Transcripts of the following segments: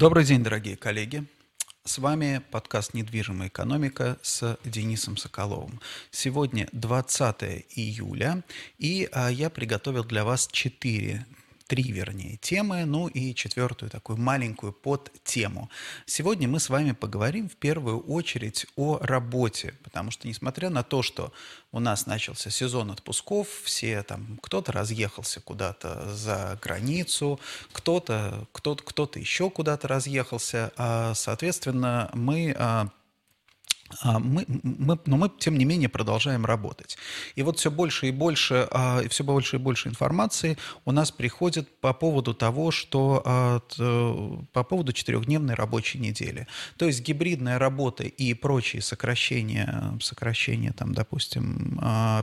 Добрый день, дорогие коллеги. С вами подкаст «Недвижимая экономика» с Денисом Соколовым. Сегодня 20 июля, и а, я приготовил для вас четыре три, вернее, темы, ну и четвертую такую маленькую подтему. Сегодня мы с вами поговорим в первую очередь о работе, потому что несмотря на то, что у нас начался сезон отпусков, все там, кто-то разъехался куда-то за границу, кто-то кто -то, кто -то еще куда-то разъехался, а, соответственно, мы а, мы, мы, но мы, тем не менее, продолжаем работать. И вот все больше и больше, а, все больше и больше информации у нас приходит по поводу того, что а, по поводу четырехдневной рабочей недели. То есть гибридная работа и прочие сокращения, сокращения там, допустим,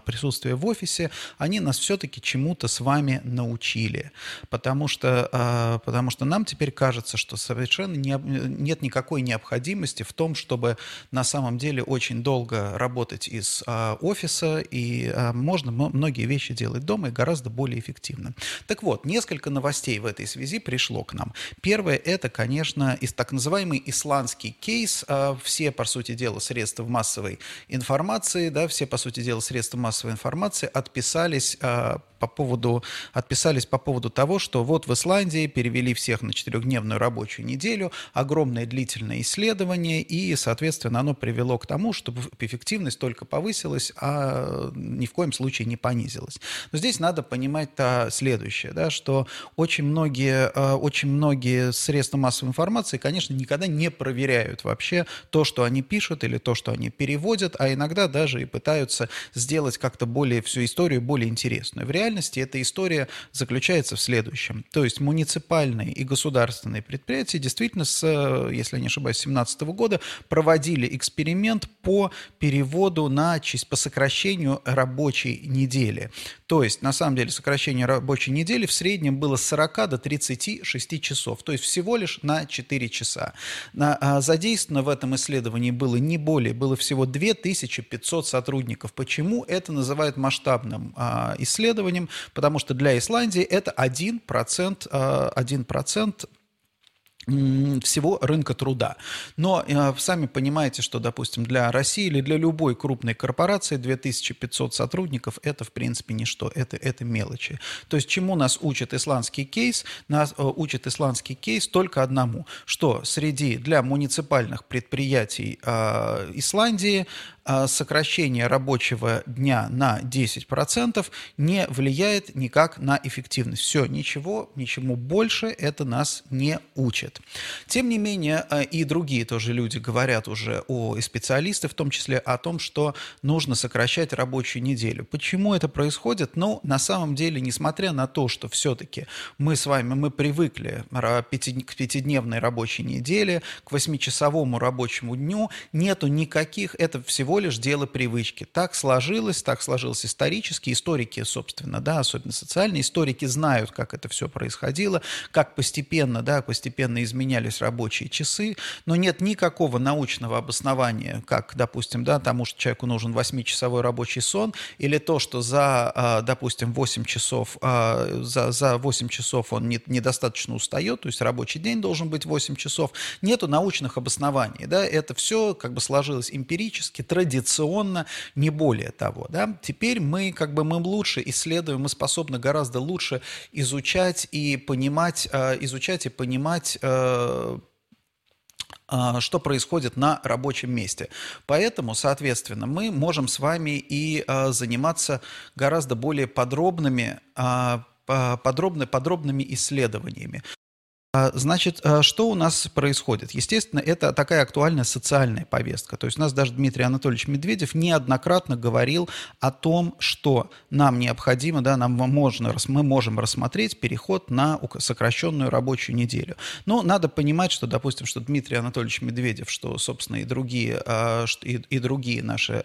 присутствия в офисе, они нас все-таки чему-то с вами научили. Потому что, потому что нам теперь кажется, что совершенно не, нет никакой необходимости в том, чтобы на самом деле очень долго работать из а, офиса, и а, можно многие вещи делать дома и гораздо более эффективно. Так вот, несколько новостей в этой связи пришло к нам. Первое – это, конечно, из так называемый исландский кейс. А, все, по сути дела, средства массовой информации, да, все, по сути дела, средства массовой информации отписались а, по поводу, отписались по поводу того, что вот в Исландии перевели всех на четырехдневную рабочую неделю, огромное длительное исследование, и, соответственно, оно привело к тому, чтобы эффективность только повысилась, а ни в коем случае не понизилась. Но здесь надо понимать -то следующее, да, что очень многие, а, очень многие средства массовой информации, конечно, никогда не проверяют вообще то, что они пишут или то, что они переводят, а иногда даже и пытаются сделать как-то более всю историю более интересную. В реальности эта история заключается в следующем. То есть муниципальные и государственные предприятия действительно, с, если я не ошибаюсь, с 2017 года проводили эксперимент по переводу на, по сокращению рабочей недели. То есть, на самом деле, сокращение рабочей недели в среднем было с 40 до 36 часов, то есть всего лишь на 4 часа. На, а, задействовано в этом исследовании было не более, было всего 2500 сотрудников. Почему это называют масштабным а, исследованием? Исследованием, потому что для Исландии это 1%, 1% всего рынка труда. Но э, сами понимаете, что, допустим, для России или для любой крупной корпорации 2500 сотрудников – это, в принципе, ничто, это, это мелочи. То есть чему нас учит исландский кейс? Нас э, учит исландский кейс только одному, что среди для муниципальных предприятий э, Исландии сокращение рабочего дня на 10% не влияет никак на эффективность. Все, ничего, ничему больше это нас не учит. Тем не менее, а, и другие тоже люди говорят уже о, и специалисты в том числе, о том, что нужно сокращать рабочую неделю. Почему это происходит? Ну, на самом деле, несмотря на то, что все-таки мы с вами, мы привыкли к пятидневной рабочей неделе, к восьмичасовому рабочему дню, нету никаких, это всего лишь дело привычки. Так сложилось, так сложилось исторически. Историки, собственно, да, особенно социальные историки знают, как это все происходило, как постепенно, да, постепенно изменялись рабочие часы, но нет никакого научного обоснования, как, допустим, да, тому, что человеку нужен 8-часовой рабочий сон, или то, что за, а, допустим, 8 часов, а, за, за 8 часов он не, недостаточно устает, то есть рабочий день должен быть 8 часов. Нету научных обоснований, да, это все как бы сложилось эмпирически, традиционно, традиционно, не более того. Да? Теперь мы как бы мы лучше исследуем, мы способны гораздо лучше изучать и понимать, э, изучать и понимать э, э, что происходит на рабочем месте. Поэтому, соответственно, мы можем с вами и заниматься гораздо более подробными подробно, подробными исследованиями. А, значит, а, что у нас происходит? Естественно, это такая актуальная социальная повестка. То есть у нас даже Дмитрий Анатольевич Медведев неоднократно говорил о том, что нам необходимо, да, нам можно, мы можем рассмотреть переход на сокращенную рабочую неделю. Но надо понимать, что, допустим, что Дмитрий Анатольевич Медведев, что, собственно, и другие, а, и, другие наши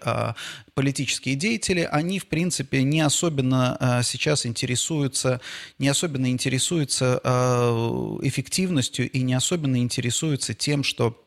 политические деятели, они, в принципе, не особенно сейчас интересуются, не особенно интересуются эффективностью эффективностью и не особенно интересуются тем, что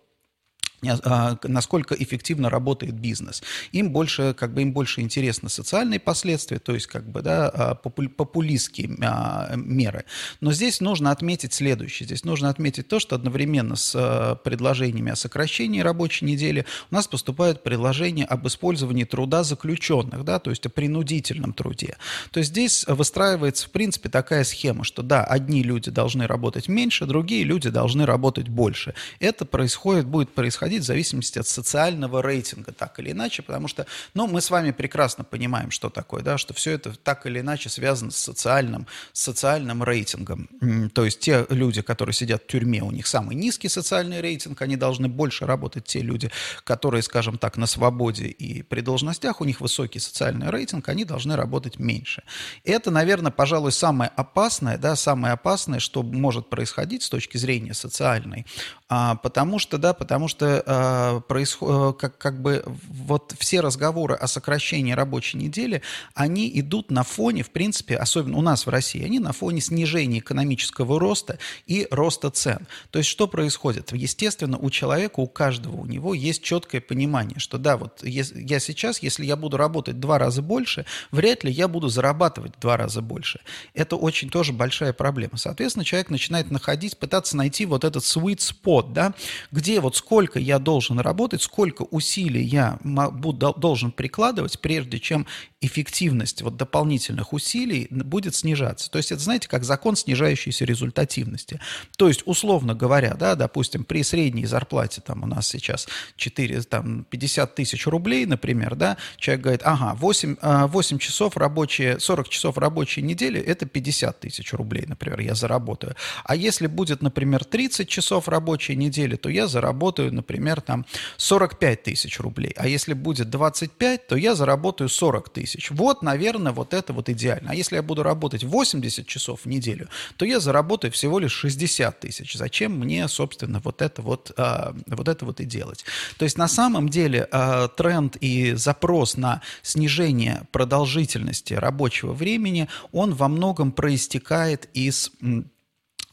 насколько эффективно работает бизнес. Им больше, как бы, им больше интересны социальные последствия, то есть, как бы, да, а, популистские а, меры. Но здесь нужно отметить следующее. Здесь нужно отметить то, что одновременно с предложениями о сокращении рабочей недели у нас поступают предложения об использовании труда заключенных, да, то есть о принудительном труде. То есть здесь выстраивается, в принципе, такая схема, что, да, одни люди должны работать меньше, другие люди должны работать больше. Это происходит, будет происходить происходить в зависимости от социального рейтинга, так или иначе, потому что, ну, мы с вами прекрасно понимаем, что такое, да, что все это так или иначе связано с социальным, с социальным рейтингом. То есть те люди, которые сидят в тюрьме, у них самый низкий социальный рейтинг, они должны больше работать. Те люди, которые, скажем так, на свободе и при должностях, у них высокий социальный рейтинг, они должны работать меньше. Это, наверное, пожалуй, самое опасное, да, самое опасное, что может происходить с точки зрения социальной, а, потому что, да, потому что а, происход, как, как бы вот все разговоры о сокращении рабочей недели, они идут на фоне, в принципе, особенно у нас в России, они на фоне снижения экономического роста и роста цен. То есть что происходит? Естественно, у человека, у каждого, у него есть четкое понимание, что да, вот я сейчас, если я буду работать два раза больше, вряд ли я буду зарабатывать два раза больше. Это очень тоже большая проблема. Соответственно, человек начинает находить, пытаться найти вот этот sweet spot, да, где вот сколько я должен работать, сколько усилий я буду, должен прикладывать, прежде чем эффективность вот дополнительных усилий будет снижаться. То есть это, знаете, как закон снижающейся результативности. То есть, условно говоря, да, допустим, при средней зарплате там у нас сейчас 4, там, 50 тысяч рублей, например, да, человек говорит, ага, 8, 8 а, часов рабочие, 40 часов рабочей недели, это 50 тысяч рублей, например, я заработаю. А если будет, например, 30 часов рабочей недели, то я заработаю, например, там 45 тысяч рублей. А если будет 25, то я заработаю 40 тысяч тысяч. Вот, наверное, вот это вот идеально. А если я буду работать 80 часов в неделю, то я заработаю всего лишь 60 тысяч. Зачем мне, собственно, вот это вот, а, вот это вот и делать? То есть на самом деле а, тренд и запрос на снижение продолжительности рабочего времени, он во многом проистекает из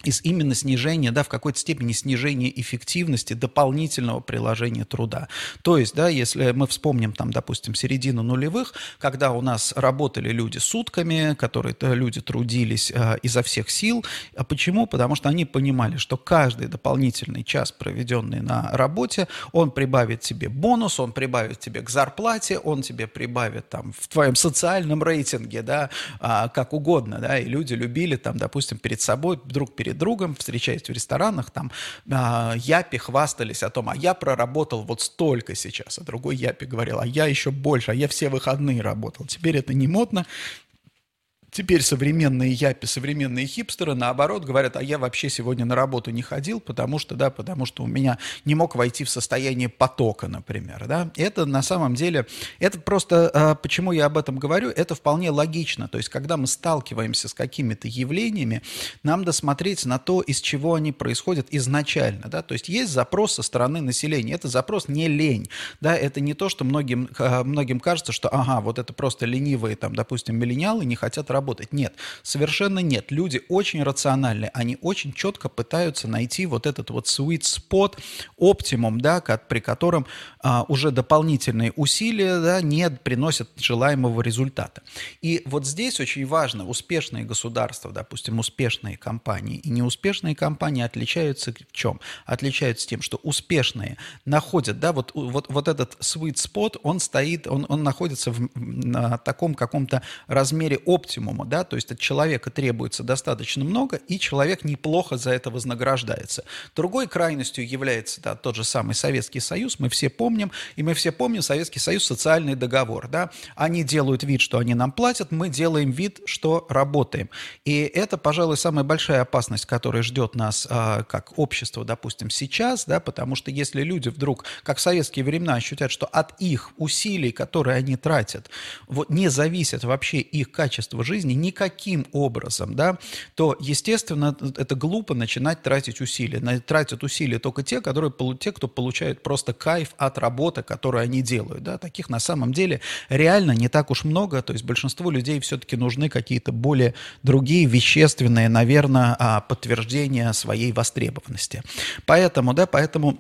из именно снижения, да, в какой-то степени снижения эффективности дополнительного приложения труда. То есть, да, если мы вспомним там, допустим, середину нулевых, когда у нас работали люди сутками, которые люди трудились э, изо всех сил. А почему? Потому что они понимали, что каждый дополнительный час, проведенный на работе, он прибавит тебе бонус, он прибавит тебе к зарплате, он тебе прибавит там в твоем социальном рейтинге, да, э, как угодно, да, и люди любили там, допустим, перед собой, вдруг перед другом, встречаясь в ресторанах, там э, япи хвастались о том, а я проработал вот столько сейчас, а другой япи говорил, а я еще больше, а я все выходные работал. Теперь это не модно, Теперь современные япи, современные хипстеры, наоборот, говорят, а я вообще сегодня на работу не ходил, потому что, да, потому что у меня не мог войти в состояние потока, например, да. Это на самом деле, это просто, а, почему я об этом говорю, это вполне логично. То есть, когда мы сталкиваемся с какими-то явлениями, нам досмотреть на то, из чего они происходят изначально, да. То есть, есть запрос со стороны населения. Это запрос не лень, да, это не то, что многим, а, многим кажется, что, ага, вот это просто ленивые, там, допустим, миллениалы не хотят работать работать. Нет, совершенно нет. Люди очень рациональны, они очень четко пытаются найти вот этот вот sweet spot, оптимум, да, при котором а, уже дополнительные усилия да, не приносят желаемого результата. И вот здесь очень важно, успешные государства, допустим, успешные компании и неуспешные компании отличаются в чем? Отличаются тем, что успешные находят, да, вот, вот, вот этот sweet spot, он стоит, он, он находится в на таком каком-то размере оптимума, минимума, да, то есть от человека требуется достаточно много, и человек неплохо за это вознаграждается. Другой крайностью является да, тот же самый Советский Союз, мы все помним, и мы все помним Советский Союз, социальный договор, да, они делают вид, что они нам платят, мы делаем вид, что работаем. И это, пожалуй, самая большая опасность, которая ждет нас а, как общество, допустим, сейчас, да, потому что если люди вдруг, как в советские времена, ощутят, что от их усилий, которые они тратят, вот, не зависит вообще их качество жизни, жизни никаким образом, да, то, естественно, это глупо начинать тратить усилия. Тратят усилия только те, которые, те, кто получают просто кайф от работы, которую они делают. Да. Таких на самом деле реально не так уж много. То есть большинству людей все-таки нужны какие-то более другие вещественные, наверное, а, подтверждения своей востребованности. Поэтому, да, поэтому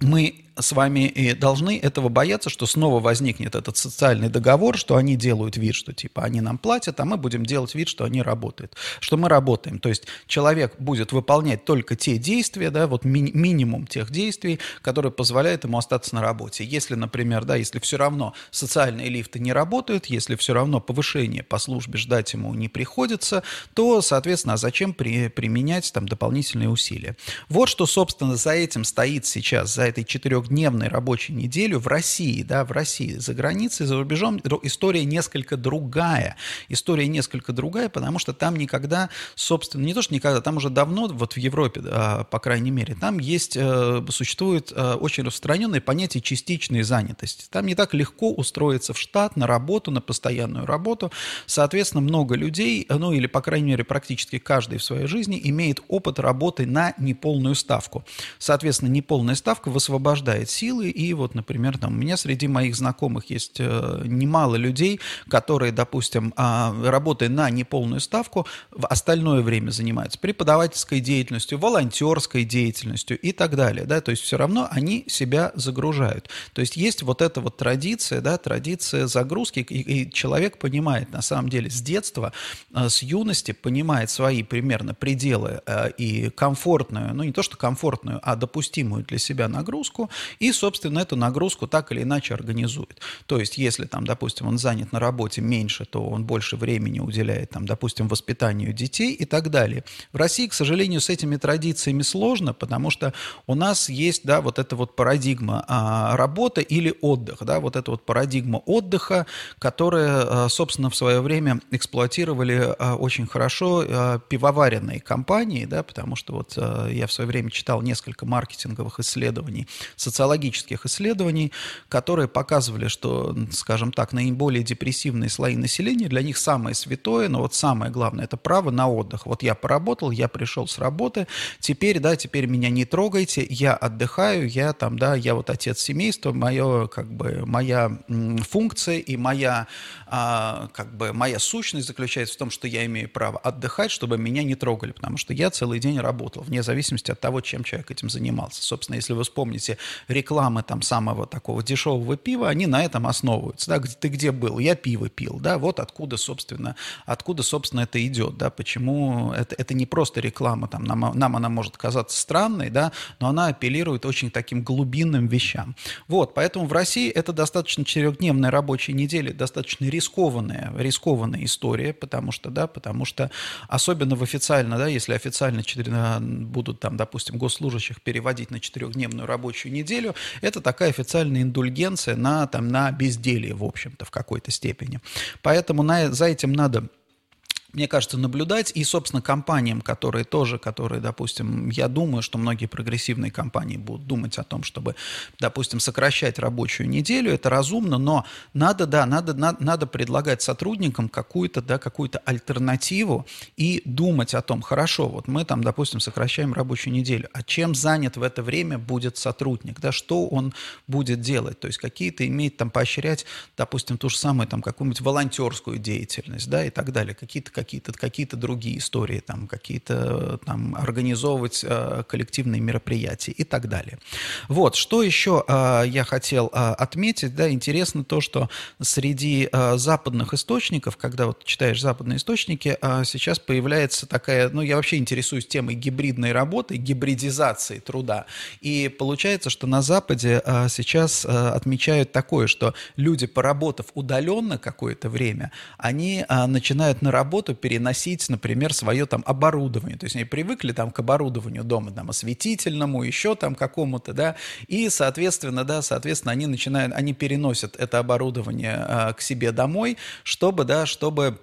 мы с вами и должны этого бояться, что снова возникнет этот социальный договор, что они делают вид, что типа они нам платят, а мы будем делать вид, что они работают, что мы работаем. То есть человек будет выполнять только те действия, да, вот ми- минимум тех действий, которые позволяют ему остаться на работе. Если, например, да, если все равно социальные лифты не работают, если все равно повышение по службе ждать ему не приходится, то, соответственно, а зачем при, применять там дополнительные усилия? Вот что, собственно, за этим стоит сейчас, за этой четырехдневной рабочей неделю в России, да, в России. За границей, за рубежом история несколько другая. История несколько другая, потому что там никогда, собственно, не то, что никогда, там уже давно, вот в Европе, по крайней мере, там есть, э, существует э, очень распространенное понятие частичной занятости. Там не так легко устроиться в штат, на работу, на постоянную работу. Соответственно, много людей, ну или, по крайней мере, практически каждый в своей жизни имеет опыт работы на неполную ставку. Соответственно, неполная ставка высвобождает силы, и вот, например, там, у меня среди моих знакомых есть э, немало людей, которые, допустим, э, работая на неполную ставку, в остальное время занимаются преподавательской деятельностью, волонтерской деятельностью и так далее, да, то есть все равно они себя загружают. То есть есть вот эта вот традиция, да, традиция загрузки, и, и человек понимает, на самом деле, с детства, э, с юности понимает свои примерно пределы э, и комфортную, ну не то что комфортную, а допустимую для себя нагрузку, и, собственно, эту нагрузку так или иначе организует. То есть, если там, допустим, он занят на работе меньше, то он больше времени уделяет, там, допустим, воспитанию детей и так далее. В России, к сожалению, с этими традициями сложно, потому что у нас есть, да, вот эта вот парадигма а, работа или отдых, да, вот эта вот парадигма отдыха, которая, а, собственно, в свое время эксплуатировали а, очень хорошо а, пивоваренные компании, да, потому что вот я в свое время читал несколько маркетинговых исследований, социологических исследований, которые показывали, что, скажем так, наиболее депрессивные слои населения, для них самое святое, но вот самое главное, это право на отдых. Вот я поработал, я пришел с работы, теперь, да, теперь меня не трогайте, я отдыхаю, я там, да, я вот отец семейства, мое, как бы, моя функция и моя, а, как бы, моя сущность заключается в том, что я имею право отдыхать, чтобы меня не трогали, потому что я целый день работал, вне зависимости от того, чем человек этим занимался. Собственно, если вы вспомните рекламы там самого такого дешевого пива, они на этом основываются, да, ты где был? Я пиво пил, да, вот откуда, собственно, откуда, собственно, это идет, да, почему это, это не просто реклама, там, нам, нам она может казаться странной, да, но она апеллирует очень таким глубинным вещам. Вот, поэтому в России это достаточно четырехдневная рабочая неделя, достаточно рискованная, рискованная история, потому что, да, потому что особенно в официально, да, если официально 4, будут там, допустим, госслужащих переводить на четырехдневную рабочую неделю, это такая официальная индульгенция на, там, на безделие, в общем-то, в какой-то степени. Поэтому на, за этим надо мне кажется, наблюдать. И, собственно, компаниям, которые тоже, которые, допустим, я думаю, что многие прогрессивные компании будут думать о том, чтобы, допустим, сокращать рабочую неделю. Это разумно, но надо, да, надо, надо, надо предлагать сотрудникам какую-то, да, какую-то альтернативу и думать о том, хорошо, вот мы там, допустим, сокращаем рабочую неделю, а чем занят в это время будет сотрудник, да, что он будет делать, то есть какие-то иметь там поощрять, допустим, ту же самую там какую-нибудь волонтерскую деятельность, да, и так далее, какие-то какие-то какие другие истории, там, какие-то там, организовывать э, коллективные мероприятия и так далее. Вот, что еще э, я хотел э, отметить, да, интересно то, что среди э, западных источников, когда вот читаешь западные источники, э, сейчас появляется такая, ну, я вообще интересуюсь темой гибридной работы, гибридизации труда, и получается, что на Западе э, сейчас э, отмечают такое, что люди, поработав удаленно какое-то время, они э, начинают на работу переносить, например, свое там оборудование. То есть они привыкли там к оборудованию дома, там, осветительному, еще там какому-то, да, и, соответственно, да, соответственно, они начинают, они переносят это оборудование а, к себе домой, чтобы, да, чтобы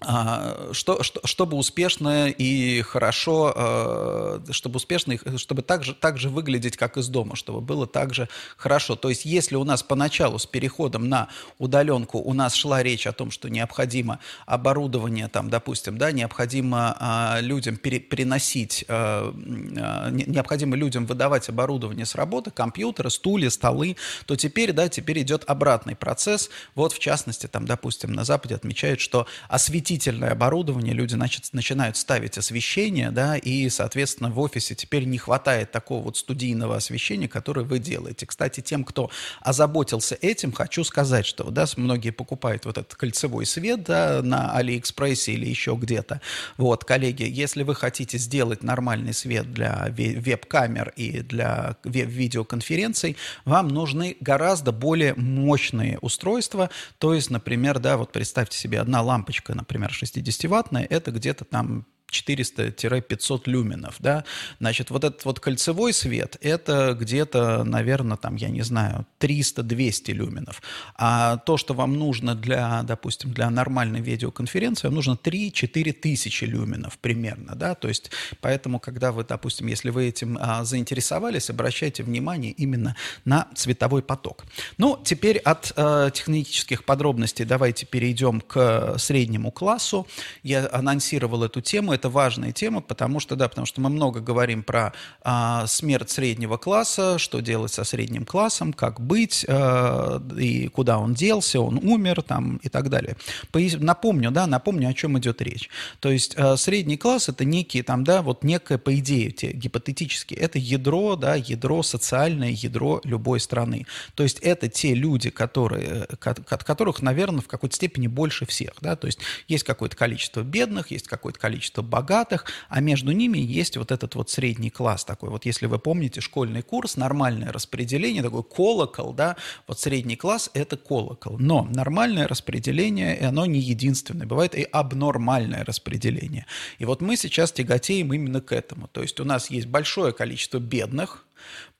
что, что, чтобы успешно и хорошо, а, чтобы успешно, чтобы так же, так же выглядеть, как из дома, чтобы было так же хорошо. То есть, если у нас поначалу с переходом на удаленку у нас шла речь о том, что необходимо оборудование, там, допустим, да, необходимо а, людям пере, переносить, необходимо людям выдавать оборудование с работы, компьютеры, стулья, столы, то теперь, да, теперь идет обратный процесс. Вот, в частности, там, допустим, на Западе отмечают, что осветительное осветительное оборудование, люди значит, начинают ставить освещение, да, и, соответственно, в офисе теперь не хватает такого вот студийного освещения, которое вы делаете. Кстати, тем, кто озаботился этим, хочу сказать, что, да, многие покупают вот этот кольцевой свет, да, на Алиэкспрессе или еще где-то. Вот, коллеги, если вы хотите сделать нормальный свет для веб-камер и для видеоконференций, вам нужны гораздо более мощные устройства, то есть, например, да, вот представьте себе, одна лампочка, например, 60-ваттная, это где-то там 400-500 люменов, да, значит, вот этот вот кольцевой свет, это где-то, наверное, там, я не знаю, 300-200 люменов, а то, что вам нужно для, допустим, для нормальной видеоконференции, вам нужно 3-4 тысячи люменов примерно, да, то есть, поэтому, когда вы, допустим, если вы этим а, заинтересовались, обращайте внимание именно на цветовой поток. Ну, теперь от а, технических подробностей давайте перейдем к среднему классу. Я анонсировал эту тему, это важная тема, потому что, да, потому что мы много говорим про а, смерть среднего класса, что делать со средним классом, как быть, а, и куда он делся, он умер там и так далее. Напомню, да, напомню, о чем идет речь. То есть а, средний класс это некий там, да, вот некое, по идее, те, гипотетически, это ядро, да, ядро, социальное ядро любой страны. То есть это те люди, которые, от которых, наверное, в какой-то степени больше всех, да, то есть есть какое-то количество бедных, есть какое-то количество богатых, а между ними есть вот этот вот средний класс такой. Вот если вы помните школьный курс, нормальное распределение, такой колокол, да, вот средний класс – это колокол. Но нормальное распределение, оно не единственное, бывает и абнормальное распределение. И вот мы сейчас тяготеем именно к этому. То есть у нас есть большое количество бедных,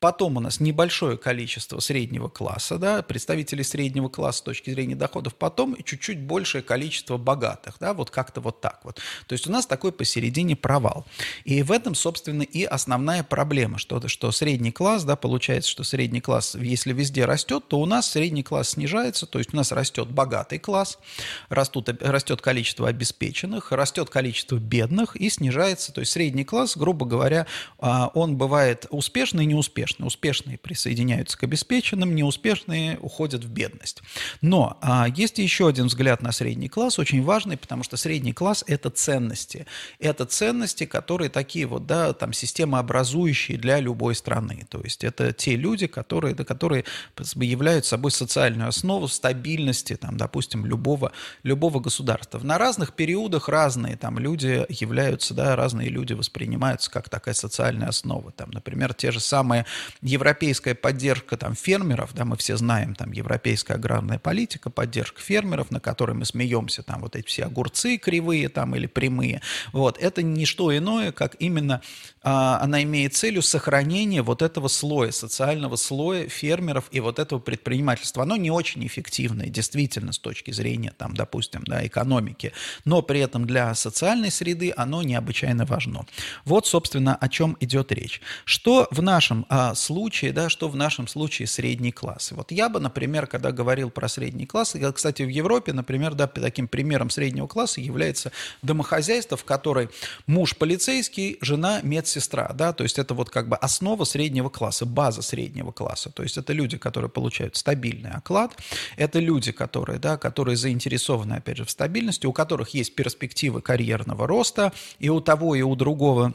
Потом у нас небольшое количество среднего класса, да, представителей среднего класса с точки зрения доходов, потом чуть-чуть большее количество богатых, да, вот как-то вот так вот. То есть у нас такой посередине провал. И в этом, собственно, и основная проблема, что, что средний класс, да, получается, что средний класс, если везде растет, то у нас средний класс снижается, то есть у нас растет богатый класс, растут, растет количество обеспеченных, растет количество бедных и снижается, то есть средний класс, грубо говоря, а, он бывает успешный и неуспешный успешны. Успешные присоединяются к обеспеченным, неуспешные уходят в бедность. Но а, есть еще один взгляд на средний класс, очень важный, потому что средний класс – это ценности. Это ценности, которые такие вот, да, там, системообразующие для любой страны. То есть это те люди, которые, да, которые являют собой социальную основу стабильности, там, допустим, любого, любого государства. На разных периодах разные там люди являются, да, разные люди воспринимаются как такая социальная основа. Там, например, те же самые европейская поддержка там, фермеров, да, мы все знаем, там, европейская аграрная политика, поддержка фермеров, на которой мы смеемся, там, вот эти все огурцы кривые там или прямые, вот, это не что иное, как именно а, она имеет целью сохранение вот этого слоя, социального слоя фермеров и вот этого предпринимательства. Оно не очень эффективное, действительно, с точки зрения, там, допустим, да, экономики, но при этом для социальной среды оно необычайно важно. Вот, собственно, о чем идет речь. Что в нашем а, случае, да, что в нашем случае средний класс? Вот я бы, например, когда говорил про средний класс, я, кстати, в Европе, например, да, таким примером среднего класса является домохозяйство, в которой муж полицейский, жена медсестра, да, то есть это вот как бы основа среднего класса, база среднего класса, то есть это люди, которые получают стабильный оклад, это люди, которые, да, которые заинтересованы, опять же, в стабильности, у которых есть перспективы карьерного роста, и у того, и у другого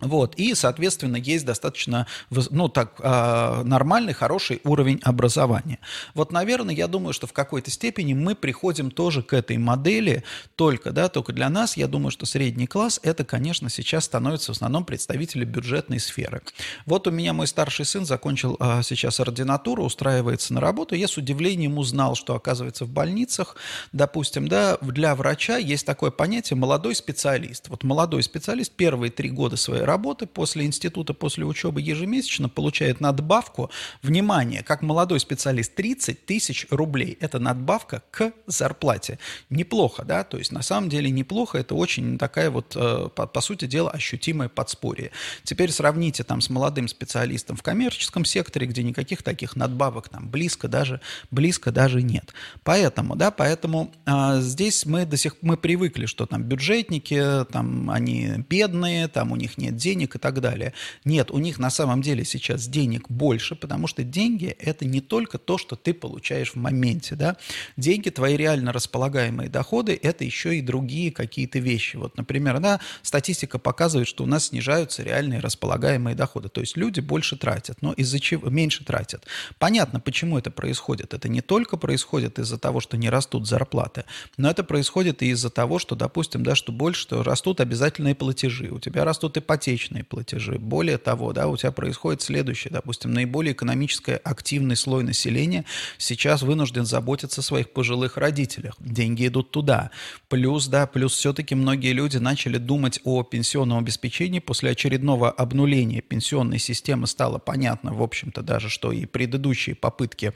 вот, и, соответственно, есть достаточно, ну, так, а, нормальный, хороший уровень образования. Вот, наверное, я думаю, что в какой-то степени мы приходим тоже к этой модели, только, да, только для нас, я думаю, что средний класс, это, конечно, сейчас становится в основном представители бюджетной сферы. Вот у меня мой старший сын закончил а, сейчас ординатуру, устраивается на работу, я с удивлением узнал, что, оказывается, в больницах, допустим, да, для врача есть такое понятие «молодой специалист». Вот молодой специалист первые три года своей работы после института, после учебы ежемесячно получает надбавку, внимание, как молодой специалист, 30 тысяч рублей. Это надбавка к зарплате. Неплохо, да, то есть на самом деле неплохо, это очень такая вот, э, по, по сути дела, ощутимое подспорье. Теперь сравните там с молодым специалистом в коммерческом секторе, где никаких таких надбавок там близко даже, близко даже нет. Поэтому, да, поэтому а, здесь мы до сих мы привыкли, что там бюджетники, там они бедные, там у них нет денег и так далее. Нет, у них на самом деле сейчас денег больше, потому что деньги – это не только то, что ты получаешь в моменте. Да? Деньги, твои реально располагаемые доходы – это еще и другие какие-то вещи. Вот, например, да, статистика показывает, что у нас снижаются реальные располагаемые доходы. То есть люди больше тратят, но из-за чего меньше тратят. Понятно, почему это происходит. Это не только происходит из-за того, что не растут зарплаты, но это происходит и из-за того, что, допустим, да, что больше, что растут обязательные платежи, у тебя растут ипотечные платежи. Более того, да, у тебя происходит следующее, допустим, наиболее экономически активный слой населения сейчас вынужден заботиться о своих пожилых родителях. Деньги идут туда. Плюс, да, плюс все-таки многие люди начали думать о пенсионном обеспечении после очередного обнуления пенсионной системы. Стало понятно, в общем-то, даже, что и предыдущие попытки,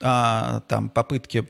а, там, попытки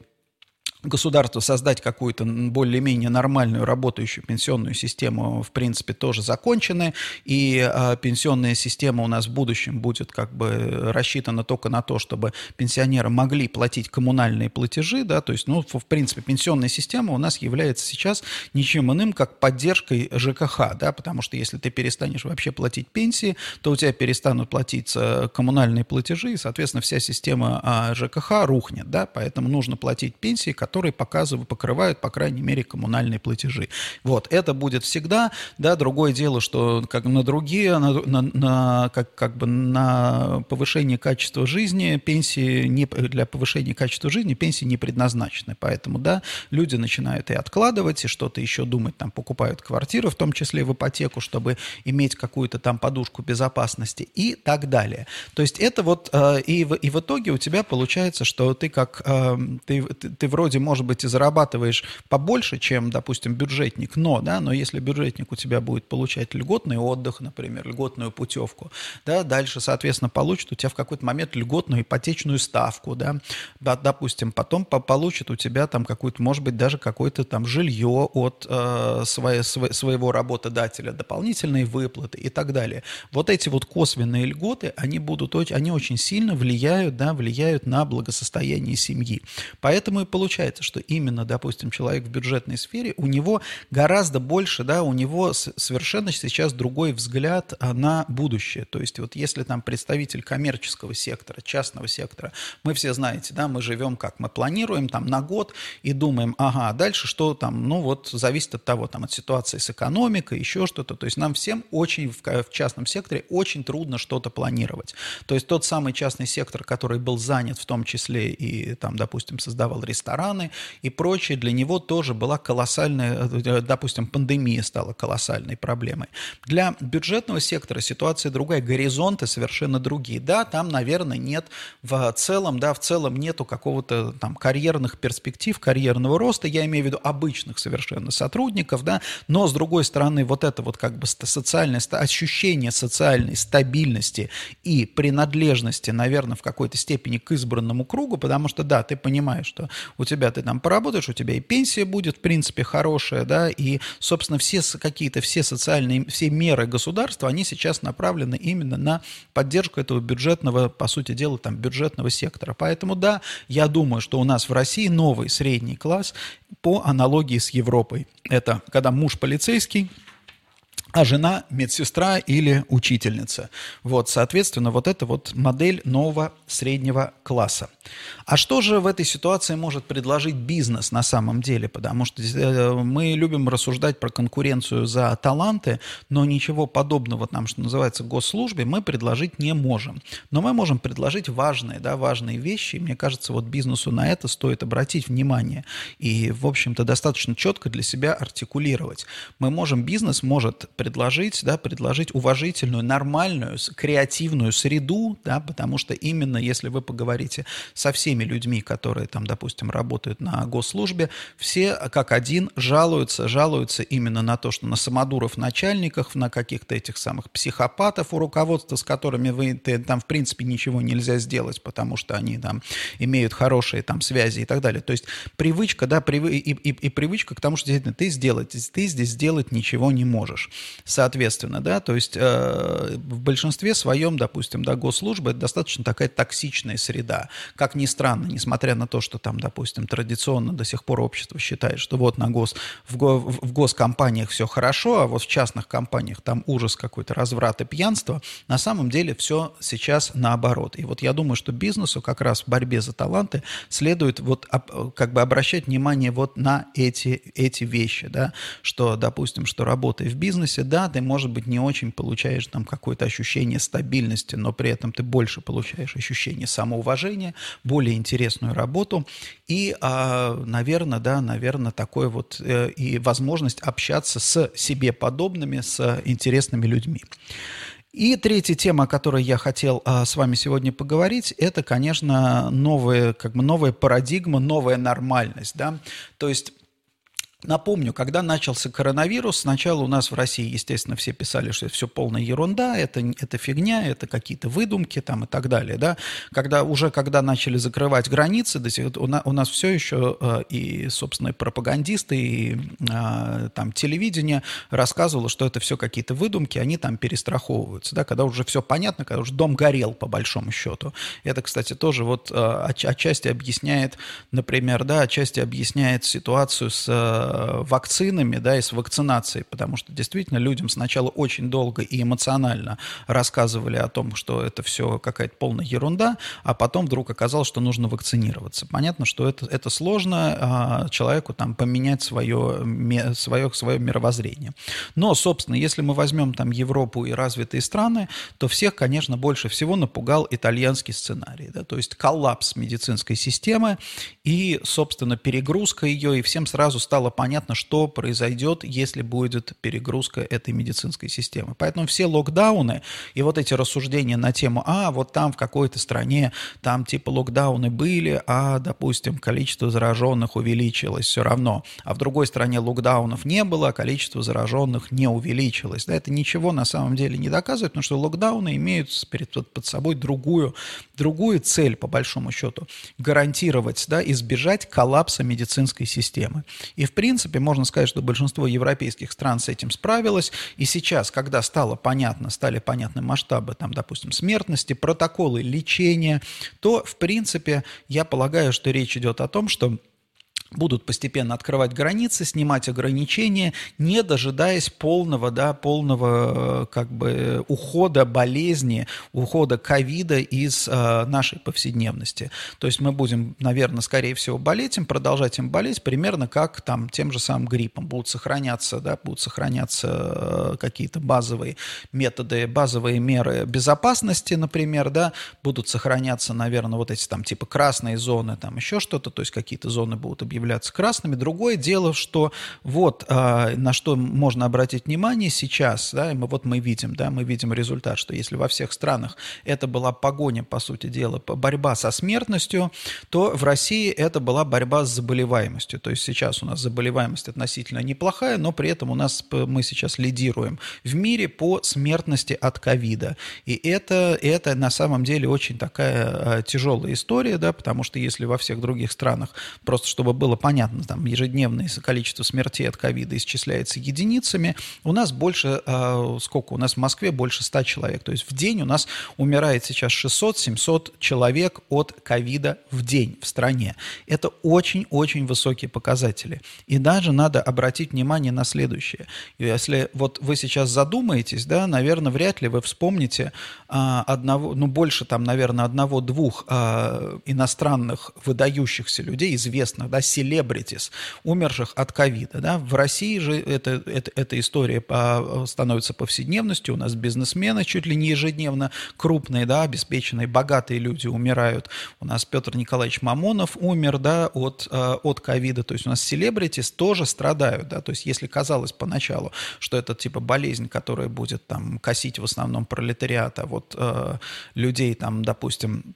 государству создать какую-то более-менее нормальную работающую пенсионную систему, в принципе, тоже закончены, и э, пенсионная система у нас в будущем будет как бы рассчитана только на то, чтобы пенсионеры могли платить коммунальные платежи, да, то есть, ну, в, в принципе, пенсионная система у нас является сейчас ничем иным, как поддержкой ЖКХ, да, потому что если ты перестанешь вообще платить пенсии, то у тебя перестанут платить коммунальные платежи, и, соответственно, вся система э, ЖКХ рухнет, да, поэтому нужно платить пенсии, которые показывают, покрывают, по крайней мере, коммунальные платежи. Вот, это будет всегда, да, другое дело, что как на другие, на, на, на, как, как бы на повышение качества жизни пенсии, не, для повышения качества жизни пенсии не предназначены, поэтому, да, люди начинают и откладывать, и что-то еще думать, там, покупают квартиру, в том числе в ипотеку, чтобы иметь какую-то там подушку безопасности и так далее. То есть это вот, э, и, в, и в итоге у тебя получается, что ты как, э, ты, ты, ты вроде может быть, и зарабатываешь побольше, чем, допустим, бюджетник, но, да, но если бюджетник у тебя будет получать льготный отдых, например, льготную путевку, да, дальше, соответственно, получит у тебя в какой-то момент льготную ипотечную ставку, да, допустим, потом получит у тебя там какую-то, может быть, даже какое-то там жилье от э, своей, своего работодателя, дополнительные выплаты и так далее. Вот эти вот косвенные льготы, они будут, они очень сильно влияют, да, влияют на благосостояние семьи. Поэтому и получается, получается, что именно, допустим, человек в бюджетной сфере, у него гораздо больше, да, у него совершенно сейчас другой взгляд а, на будущее. То есть вот если там представитель коммерческого сектора, частного сектора, мы все знаете, да, мы живем как, мы планируем там на год и думаем, ага, а дальше что там, ну вот зависит от того, там от ситуации с экономикой, еще что-то. То есть нам всем очень в, в частном секторе очень трудно что-то планировать. То есть тот самый частный сектор, который был занят в том числе и там, допустим, создавал рестораны, страны и прочее, для него тоже была колоссальная, э, допустим, пандемия стала колоссальной проблемой. Для бюджетного сектора ситуация другая, горизонты совершенно другие. Да, там, наверное, нет в целом, да, в целом нету какого-то там карьерных перспектив, карьерного роста, я имею в виду обычных совершенно сотрудников, да, но с другой стороны вот это вот как бы социальное ощущение социальной стабильности и принадлежности, наверное, в какой-то степени к избранному кругу, потому что, да, ты понимаешь, что у тебя ты там поработаешь, у тебя и пенсия будет, в принципе, хорошая, да, и, собственно, все какие-то, все социальные, все меры государства, они сейчас направлены именно на поддержку этого бюджетного, по сути дела, там, бюджетного сектора. Поэтому, да, я думаю, что у нас в России новый средний класс по аналогии с Европой. Это когда муж полицейский, а жена медсестра или учительница. Вот, соответственно, вот это вот модель нового среднего класса. А что же в этой ситуации может предложить бизнес на самом деле? Потому что э, мы любим рассуждать про конкуренцию за таланты, но ничего подобного нам, что называется, госслужбе мы предложить не можем. Но мы можем предложить важные, да, важные вещи, и мне кажется, вот бизнесу на это стоит обратить внимание и, в общем-то, достаточно четко для себя артикулировать. Мы можем, бизнес может предложить, да, предложить уважительную, нормальную, креативную среду, да, потому что именно если вы поговорите со всеми людьми, которые там, допустим, работают на госслужбе, все как один жалуются, жалуются именно на то, что на самодуров начальниках, на каких-то этих самых психопатов у руководства, с которыми вы там, в принципе, ничего нельзя сделать, потому что они там имеют хорошие там связи и так далее. То есть привычка, да, прив... и, и, и привычка к тому, что действительно ты сделать, ты здесь сделать ничего не можешь. Соответственно, да, то есть э, в большинстве своем, допустим, да, госслужба это достаточно такая токсичная среда. Как ни странно, несмотря на то, что там, допустим, традиционно до сих пор общество считает, что вот на гос, в, го, в госкомпаниях все хорошо, а вот в частных компаниях там ужас какой-то, разврат и пьянство, на самом деле все сейчас наоборот. И вот я думаю, что бизнесу как раз в борьбе за таланты следует вот как бы обращать внимание вот на эти, эти вещи, да, что, допустим, что работая в бизнесе, да, ты, может быть, не очень получаешь там какое-то ощущение стабильности, но при этом ты больше получаешь ощущение самоуважения, более интересную работу и, а, наверное, да, наверное, такое вот э, и возможность общаться с себе подобными, с интересными людьми. И третья тема, о которой я хотел а, с вами сегодня поговорить, это, конечно, новая, как бы новая парадигма, новая нормальность. Да? То есть Напомню, когда начался коронавирус, сначала у нас в России, естественно, все писали, что это все полная ерунда, это, это фигня, это какие-то выдумки там и так далее. Да? Когда, уже когда начали закрывать границы, до сих, у, нас, у нас все еще э, и, собственно, пропагандисты, и э, там телевидение рассказывало, что это все какие-то выдумки, они там перестраховываются. Да? Когда уже все понятно, когда уже дом горел, по большому счету. Это, кстати, тоже вот э, отчасти объясняет, например, да, отчасти объясняет ситуацию с Э, вакцинами, да, и с вакцинацией, потому что действительно людям сначала очень долго и эмоционально рассказывали о том, что это все какая-то полная ерунда, а потом вдруг оказалось, что нужно вакцинироваться. Понятно, что это, это сложно а, человеку там поменять свое, свое, свое мировоззрение. Но, собственно, если мы возьмем там Европу и развитые страны, то всех, конечно, больше всего напугал итальянский сценарий, да, то есть коллапс медицинской системы и, собственно, перегрузка ее, и всем сразу стало понятно, понятно, что произойдет, если будет перегрузка этой медицинской системы. Поэтому все локдауны и вот эти рассуждения на тему, а вот там в какой-то стране, там типа локдауны были, а, допустим, количество зараженных увеличилось все равно, а в другой стране локдаунов не было, а количество зараженных не увеличилось. Да, это ничего на самом деле не доказывает, потому что локдауны имеют перед, под собой другую, другую цель, по большому счету, гарантировать, да, избежать коллапса медицинской системы. И, в принципе, принципе, можно сказать, что большинство европейских стран с этим справилось. И сейчас, когда стало понятно, стали понятны масштабы, там, допустим, смертности, протоколы лечения, то, в принципе, я полагаю, что речь идет о том, что будут постепенно открывать границы, снимать ограничения, не дожидаясь полного, да, полного как бы ухода болезни, ухода ковида из э, нашей повседневности. То есть мы будем, наверное, скорее всего болеть им, продолжать им болеть, примерно как там тем же самым гриппом. Будут сохраняться, да, будут сохраняться э, какие-то базовые методы, базовые меры безопасности, например, да, будут сохраняться, наверное, вот эти там типа красные зоны, там еще что-то, то есть какие-то зоны будут объявляться являться красными. Другое дело, что вот а, на что можно обратить внимание сейчас, да, и мы, вот мы видим, да, мы видим результат, что если во всех странах это была погоня, по сути дела, борьба со смертностью, то в России это была борьба с заболеваемостью. То есть сейчас у нас заболеваемость относительно неплохая, но при этом у нас мы сейчас лидируем в мире по смертности от ковида. И это, это на самом деле очень такая а, тяжелая история, да, потому что если во всех других странах, просто чтобы было было понятно, там ежедневное количество смертей от ковида исчисляется единицами. У нас больше, э, сколько? У нас в Москве больше 100 человек. То есть в день у нас умирает сейчас 600-700 человек от ковида в день в стране. Это очень-очень высокие показатели. И даже надо обратить внимание на следующее. Если вот вы сейчас задумаетесь, да, наверное, вряд ли вы вспомните а, одного, ну больше там, наверное, одного-двух а, иностранных выдающихся людей, известных, да, селебритис, умерших от ковида. Да? В России же это, это, эта история по, становится повседневностью. У нас бизнесмены чуть ли не ежедневно крупные, да, обеспеченные, богатые люди умирают. У нас Петр Николаевич Мамонов умер да, от, э, от ковида. То есть у нас селебритис тоже страдают. Да? То есть если казалось поначалу, что это типа болезнь, которая будет там косить в основном пролетариат, а вот э, людей там, допустим,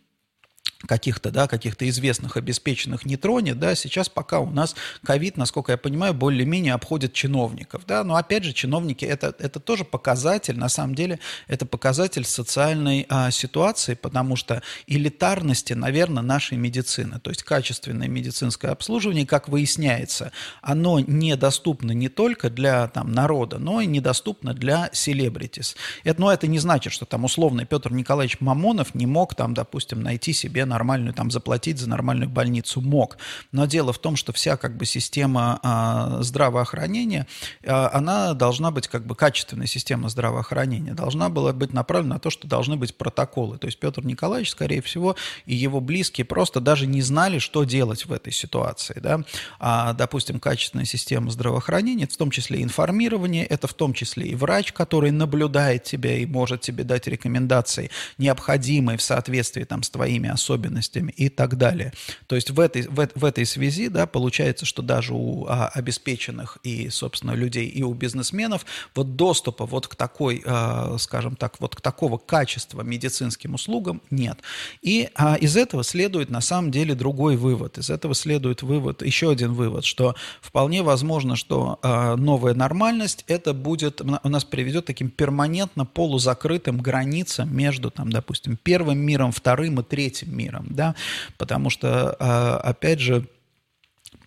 каких-то, да, каких-то известных, обеспеченных не тронет, да, сейчас пока у нас ковид, насколько я понимаю, более-менее обходит чиновников, да, но опять же, чиновники, это, это тоже показатель, на самом деле, это показатель социальной а, ситуации, потому что элитарности, наверное, нашей медицины, то есть качественное медицинское обслуживание, как выясняется, оно недоступно не только для там народа, но и недоступно для селебритис. Это, но это не значит, что там условно Петр Николаевич Мамонов не мог там, допустим, найти себе нормальную, там, заплатить за нормальную больницу мог. Но дело в том, что вся как бы система а, здравоохранения, а, она должна быть как бы качественная система здравоохранения, должна была быть направлена на то, что должны быть протоколы. То есть Петр Николаевич, скорее всего, и его близкие просто даже не знали, что делать в этой ситуации. Да? А, допустим, качественная система здравоохранения, в том числе информирование, это в том числе и врач, который наблюдает тебя и может тебе дать рекомендации, необходимые в соответствии там, с твоими особенностями, особенностями и так далее. То есть в этой, в, в этой связи да, получается, что даже у а, обеспеченных и, собственно, людей, и у бизнесменов вот доступа вот к такой, а, скажем так, вот к такого качества медицинским услугам нет. И а, из этого следует на самом деле другой вывод. Из этого следует вывод, еще один вывод, что вполне возможно, что а, новая нормальность это будет, у нас приведет таким перманентно полузакрытым границам между, там, допустим, первым миром, вторым и третьим миром миром, да, потому что, а, опять же,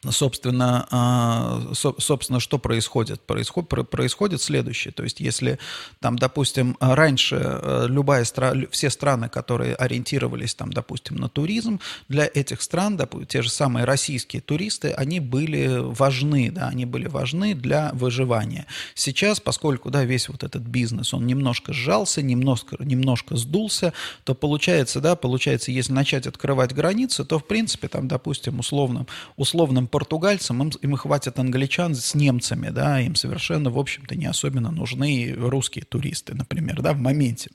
собственно, а, собственно, что происходит? Происходит, происходит следующее. То есть, если там, допустим, раньше э, любая страна, все страны, которые ориентировались, там, допустим, на туризм, для этих стран, допустим, те же самые российские туристы, они были важны, да, они были важны для выживания. Сейчас, поскольку, да, весь вот этот бизнес, он немножко сжался, немножко, немножко сдулся, то получается, да, получается, если начать открывать границы, то, в принципе, там, допустим, условным, условным португальцам, им, им хватит англичан с немцами, да, им совершенно, в общем-то, не особенно нужны русские туристы, например, да, в моменте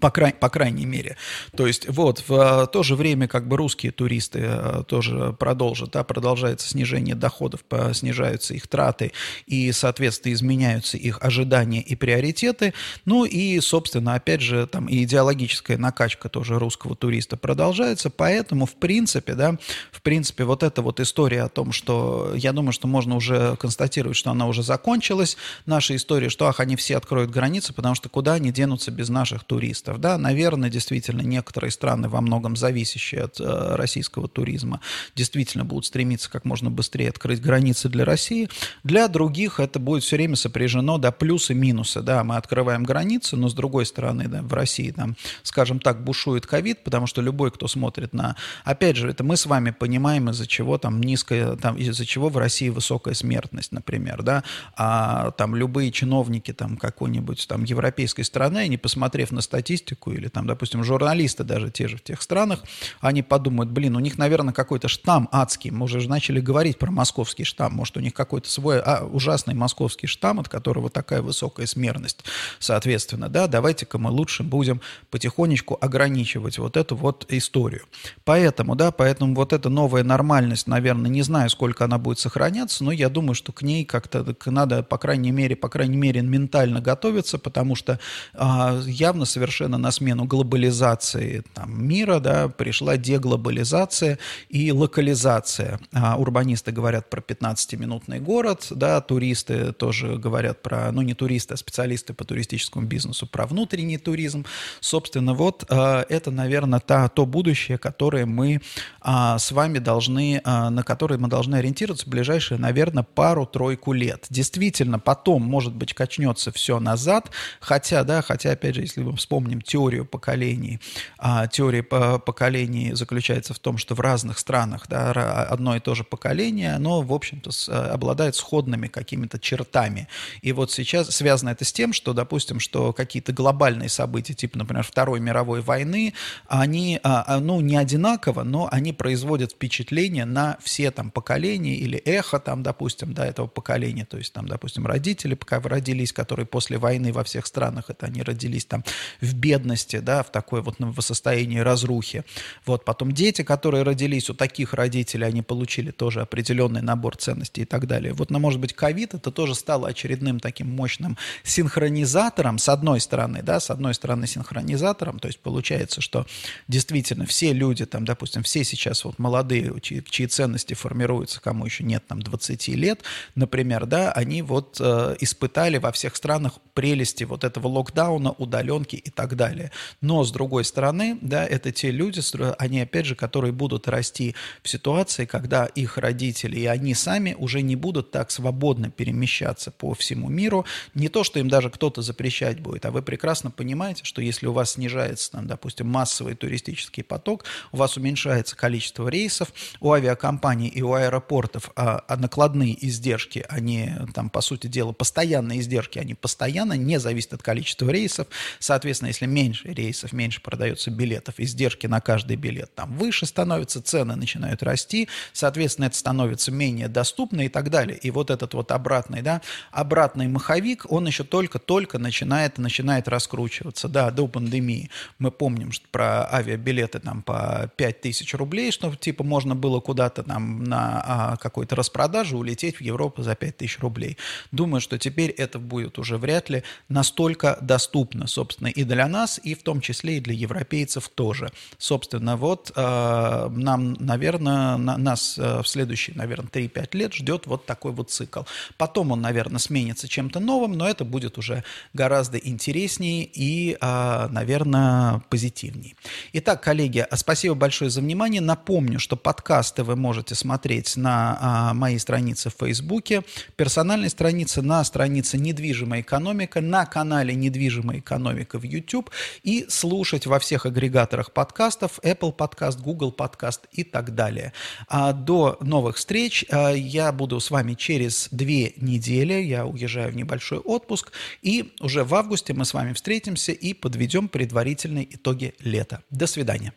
по, край, по крайней мере. То есть вот в э, то же время как бы русские туристы э, тоже продолжат, да, продолжается снижение доходов, снижаются их траты и, соответственно, изменяются их ожидания и приоритеты. Ну и, собственно, опять же, там и идеологическая накачка тоже русского туриста продолжается, поэтому, в принципе, да, в принципе, вот эта вот история о том, что я думаю, что можно уже констатировать, что она уже закончилась, наша история, что, ах, они все откроют границы, потому что куда они денутся без наших туристов? Туристов. Да, наверное, действительно, некоторые страны, во многом зависящие от э, российского туризма, действительно будут стремиться как можно быстрее открыть границы для России. Для других это будет все время сопряжено, да, плюсы, минусы. Да, мы открываем границы, но с другой стороны, да, в России, там, скажем так, бушует ковид, потому что любой, кто смотрит на... Опять же, это мы с вами понимаем, из-за чего там низкая, там, из-за чего в России высокая смертность, например, да, а там любые чиновники там какой-нибудь там европейской страны, они, посмотрев на статистику, статистику, или там, допустим, журналисты даже те же в тех странах, они подумают, блин, у них, наверное, какой-то штамм адский, мы уже начали говорить про московский штамм, может, у них какой-то свой а, ужасный московский штамм, от которого такая высокая смертность, соответственно, да, давайте-ка мы лучше будем потихонечку ограничивать вот эту вот историю. Поэтому, да, поэтому вот эта новая нормальность, наверное, не знаю, сколько она будет сохраняться, но я думаю, что к ней как-то надо, по крайней мере, по крайней мере, ментально готовиться, потому что а, явно совершенно совершенно на смену глобализации там, мира, да, пришла деглобализация и локализация. А урбанисты говорят про 15-минутный город, да, туристы тоже говорят про, ну не туристы, а специалисты по туристическому бизнесу, про внутренний туризм. Собственно, вот а, это, наверное, та, то будущее, которое мы а, с вами должны, а, на которое мы должны ориентироваться в ближайшие, наверное, пару-тройку лет. Действительно, потом, может быть, качнется все назад, хотя, да, хотя, опять же, если вы вспомните, помним теорию поколений. А, теория по поколений заключается в том, что в разных странах да, одно и то же поколение, оно, в общем-то, а, обладает сходными какими-то чертами. И вот сейчас связано это с тем, что, допустим, что какие-то глобальные события, типа, например, Второй мировой войны, они, а, а, ну, не одинаково, но они производят впечатление на все там поколения или эхо там, допустим, да, этого поколения, то есть там, допустим, родители, пока родились, которые после войны во всех странах, это они родились там в бедности, да, в такой вот в состоянии разрухи. Вот потом дети, которые родились у таких родителей, они получили тоже определенный набор ценностей и так далее. Вот, ну, может быть, ковид это тоже стало очередным таким мощным синхронизатором, с одной стороны, да, с одной стороны синхронизатором, то есть получается, что действительно все люди, там, допустим, все сейчас вот молодые, чьи, чьи ценности формируются, кому еще нет там 20 лет, например, да, они вот э, испытали во всех странах прелести вот этого локдауна, удаленки и так далее. Но, с другой стороны, да, это те люди, они, опять же, которые будут расти в ситуации, когда их родители и они сами уже не будут так свободно перемещаться по всему миру. Не то, что им даже кто-то запрещать будет, а вы прекрасно понимаете, что если у вас снижается, там, допустим, массовый туристический поток, у вас уменьшается количество рейсов, у авиакомпаний и у аэропортов а, а накладные издержки, они там, по сути дела, постоянные издержки, они постоянно не зависят от количества рейсов. Соответственно, если меньше рейсов, меньше продается билетов, издержки на каждый билет там выше становятся, цены начинают расти, соответственно, это становится менее доступно и так далее. И вот этот вот обратный, да, обратный маховик, он еще только-только начинает, начинает раскручиваться. Да, до пандемии мы помним что про авиабилеты там по 5000 рублей, что типа можно было куда-то там на а, какой-то распродаже улететь в Европу за 5000 рублей. Думаю, что теперь это будет уже вряд ли настолько доступно, собственно, и для нас, и в том числе и для европейцев тоже. Собственно, вот э, нам, наверное, на, нас э, в следующие, наверное, 3-5 лет ждет вот такой вот цикл. Потом он, наверное, сменится чем-то новым, но это будет уже гораздо интереснее и, э, наверное, позитивнее. Итак, коллеги, спасибо большое за внимание. Напомню, что подкасты вы можете смотреть на э, моей странице в Фейсбуке, персональной странице, на странице «Недвижимая экономика», на канале «Недвижимая экономика» в YouTube и слушать во всех агрегаторах подкастов Apple Podcast, Google Podcast и так далее. А до новых встреч. А, я буду с вами через две недели. Я уезжаю в небольшой отпуск. И уже в августе мы с вами встретимся и подведем предварительные итоги лета. До свидания.